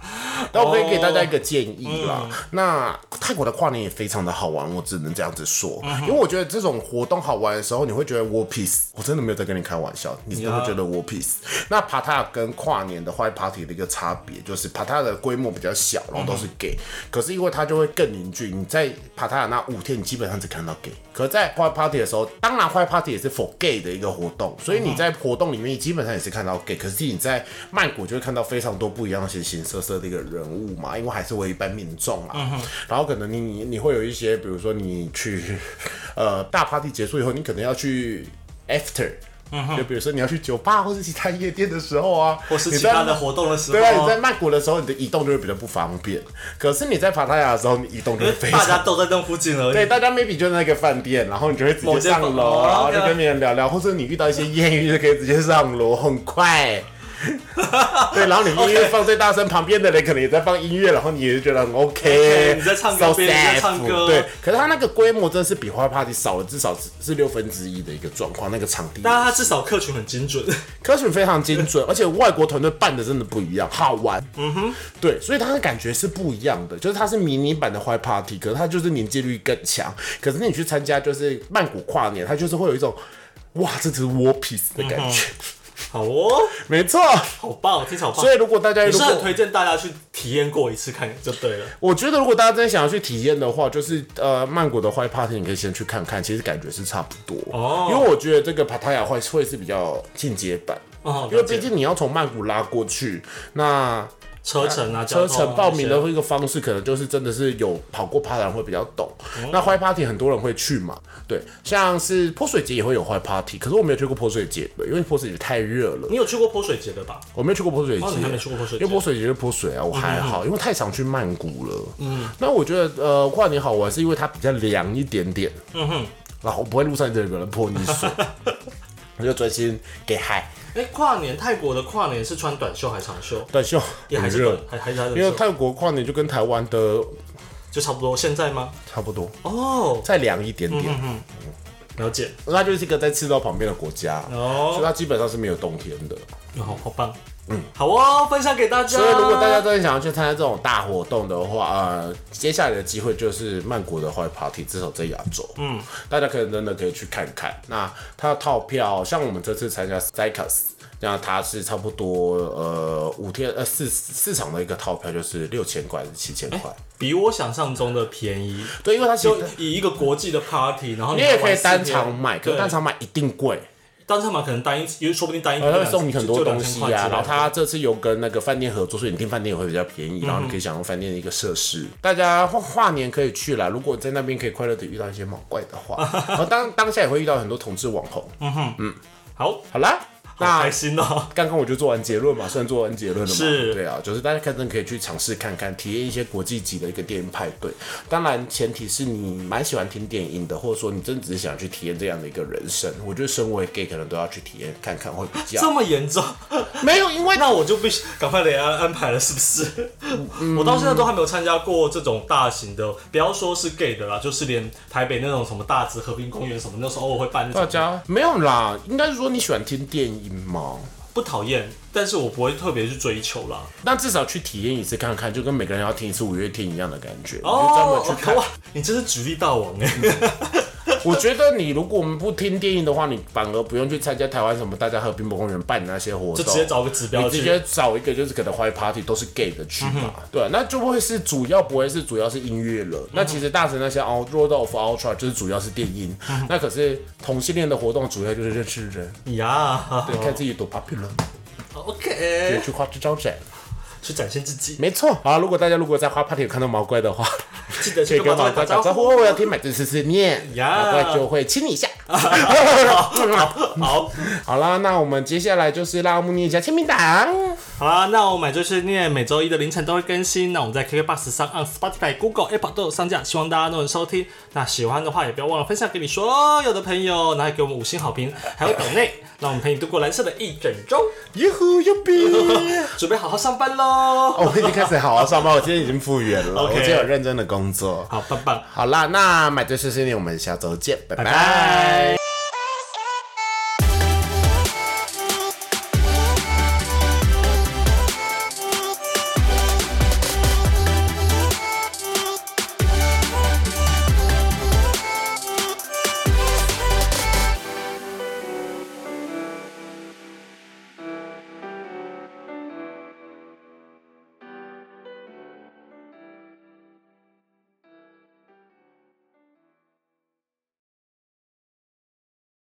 [SPEAKER 1] 那我可以给大家一个建议啦。那泰国的跨年也非常的好玩，我只能这样子说，因为我觉得这种活动好玩的时候，你会觉得 war peace。我真的没有在跟你开玩笑，你真的会觉得 war peace。那帕塔跟跨年的坏 party 的一个差别，就是帕塔的规模比较小，然后都是 gay，可是因为它就会更凝聚。你在帕塔那五天，你基本上只看到 gay，可在坏 party 的时候，当然坏 party 也是 for gay 的一个活动，所以你在活动里面基本上也是看到 gay，可是你在曼谷就会看到非常多不一样形形色色的一个人物嘛，因为还是为一般民众啊，然后可能你你你会有一些，比如说你去呃大 party 结束以后，你可能要去 after。就比如说你要去酒吧或者其他夜店的时候啊，(laughs)
[SPEAKER 2] 或是其他的活动的时候，
[SPEAKER 1] 对啊，你在曼谷的时候，你的移动就会比较不方便。可是你在帕塔亚的时候，你移动就会非常，
[SPEAKER 2] 大家都在那附近而已。
[SPEAKER 1] 对，大家 maybe 就在那个饭店，然后你就会直接上楼，然后就跟别人聊聊，或者你遇到一些艳遇，就可以直接上楼，很快。(laughs) 对，然后你音乐放最大声，旁边的人可能也在放音乐，然后你也觉得很
[SPEAKER 2] OK。你在唱歌，别人在唱歌。
[SPEAKER 1] 对，可是它那个规模真的是比花 party 少了至少是六分之一的一个状况，那个场地。
[SPEAKER 2] 但他至少客群很精准，
[SPEAKER 1] 客群非常精准，而且外国团队办的真的不一样，好玩。嗯哼，对，所以他的感觉是不一样的，就是它是迷你版的坏 party，可是它就是凝聚力更强。可是你去参加就是曼谷跨年，它就是会有一种哇，这只是 war piece 的感觉。
[SPEAKER 2] 好哦，
[SPEAKER 1] 没错，
[SPEAKER 2] 好棒，听好棒。
[SPEAKER 1] 所以如果大家
[SPEAKER 2] 也是很推荐大家去体体验过一次看就对了。
[SPEAKER 1] 我觉得如果大家真的想要去体验的话，就是呃曼谷的坏 party 你可以先去看看，其实感觉是差不多。
[SPEAKER 2] 哦
[SPEAKER 1] 因为我觉得这个 Pattaya 会会是比较进阶版，
[SPEAKER 2] 哦，
[SPEAKER 1] 因为毕竟你要从曼谷拉过去，那
[SPEAKER 2] 车程啊，
[SPEAKER 1] 车程报名的一个方式，可能就是真的是有跑过趴的人会比较懂。
[SPEAKER 2] 嗯
[SPEAKER 1] 那坏 party 很多人会去嘛，对，像是泼水节也会有坏 party，可是我没有去过泼水节的，因为泼水节太热了，
[SPEAKER 2] 你有去过泼水节的吧？
[SPEAKER 1] 我没有去过泼水节。
[SPEAKER 2] 哦，你还没去过泼水节
[SPEAKER 1] 因为？泼水节是泼水啊，我还好，因为太常去曼谷了。嗯，那我觉得呃跨年好玩是因为它比较凉一点点。嗯哼，然后不会路上一直有人泼你水，(laughs) 我就专心给嗨
[SPEAKER 2] 哎，跨年泰国的跨年是穿短袖还是长袖？
[SPEAKER 1] 短袖，
[SPEAKER 2] 也还是热，，还还是还是
[SPEAKER 1] 因为泰国跨年就跟台湾的
[SPEAKER 2] 就差不多。现在吗？
[SPEAKER 1] 差不多，
[SPEAKER 2] 哦，
[SPEAKER 1] 再凉一点点。
[SPEAKER 2] 了解。
[SPEAKER 1] 它就是一个在赤道旁边的国家，哦所以
[SPEAKER 2] 哦，
[SPEAKER 1] 它基本上是没有冬天的。
[SPEAKER 2] 哦好棒。嗯，好哦，分享给大家。
[SPEAKER 1] 所以如果大家真的想要去参加这种大活动的话，呃，接下来的机会就是曼谷的坏 party，至少在亚洲，嗯，大家可以真的可以去看看。那它的套票，像我们这次参加 Cycus。那它是差不多呃五天呃四四场的一个套票就是六千块还是七千块？
[SPEAKER 2] 比我想象中的便宜，
[SPEAKER 1] 对，因为它其
[SPEAKER 2] 就以一个国际的 party，然后
[SPEAKER 1] 你也可以单场买，可是单场买一定贵。
[SPEAKER 2] 单车嘛可能单一，因为说不定单一
[SPEAKER 1] 然后
[SPEAKER 2] 就
[SPEAKER 1] 会送你很多东西
[SPEAKER 2] 啊，
[SPEAKER 1] 啊，然后他这次有跟那个饭店合作，所以你订饭店也会比较便
[SPEAKER 2] 嗯
[SPEAKER 1] 宜，然后你可以享用饭店的一个设施。(laughs) 大家跨跨年可以去啦，如果在那边可以快乐的遇到一些毛怪的话，然 (laughs) 后当当下也会遇到很多同志网红。嗯哼，嗯。
[SPEAKER 2] 好，
[SPEAKER 1] 好啦，
[SPEAKER 2] 好
[SPEAKER 1] 那
[SPEAKER 2] 开心哦。(laughs)
[SPEAKER 1] 刚刚我就做完结论嘛，算做完结论了嘛。
[SPEAKER 2] 是
[SPEAKER 1] 对啊，就是大家可能可以去尝试看看，体验一些国际级的一个电影派对。当然，前提是你蛮喜欢听电影的，或者说你真的只是想去体验这样的一个人生。我觉得身为 gay 可能都要去体验看看会比较
[SPEAKER 2] 这么严重，(laughs)
[SPEAKER 1] 没有，因为
[SPEAKER 2] 那我就必须赶快得安安排了，是不是？我到现在都还没有参加过这种大型的，不要说是 gay 的啦，就是连台北那种什么大直和平公园什么，那时候偶尔会办那种，
[SPEAKER 1] 大家没有啦，应该是说你喜欢听电影
[SPEAKER 2] 不讨厌，但是我不会特别去追求啦。
[SPEAKER 1] 那至少去体验一次看看，就跟每个人要听一次五月天一样的感觉。你就专门
[SPEAKER 2] 哦
[SPEAKER 1] 去看。
[SPEAKER 2] 哇，你真是举例大王哎！(laughs)
[SPEAKER 1] 我觉得你如果我们不听电影的话，你反而不用去参加台湾什么大家和平公园办的那些活动，
[SPEAKER 2] 就直接找个指标
[SPEAKER 1] 直接找一个就是可能坏 party 都是 gay 的去嘛，对啊，那就不会是主要不会是主要是音乐了。那其实大神那些 out road of ultra 就是主要是电音，那可是同性恋的活动主要就是认识人，
[SPEAKER 2] 呀
[SPEAKER 1] 对，看自己多 popular，就
[SPEAKER 2] ，OK，
[SPEAKER 1] 去花枝招展。
[SPEAKER 2] 去展现自己，
[SPEAKER 1] 没错，好，如果大家如果在花 party 有看到毛怪的话，(laughs)
[SPEAKER 2] 记得去跟毛
[SPEAKER 1] 怪打招呼。我要听买醉思思念，毛怪就会亲你一下。(laughs) (laughs)
[SPEAKER 2] 好，
[SPEAKER 1] 好啦，那我们接下来就是让木念一下签名档。
[SPEAKER 2] 好啦，那我买就是念每周一的凌晨都会更新。那我们在 KKBox 上、按 Spotify、Google、Apple 都有上架，希望大家都能收听。那喜欢的话也不要忘了分享给你所有的朋友，然后给我们五星好评，还有岛内，让我们陪你度过蓝色的一整周。
[SPEAKER 1] 哟呼哟比！
[SPEAKER 2] 准备好好上班喽！
[SPEAKER 1] 哦我已经开始好好上班，我今天已经复原了，(laughs)
[SPEAKER 2] OK
[SPEAKER 1] 我今天有认真的工作。
[SPEAKER 2] 好，棒棒。
[SPEAKER 1] 好啦，那买醉碎碎念，我们下周见，拜
[SPEAKER 2] 拜
[SPEAKER 1] 拜
[SPEAKER 2] 拜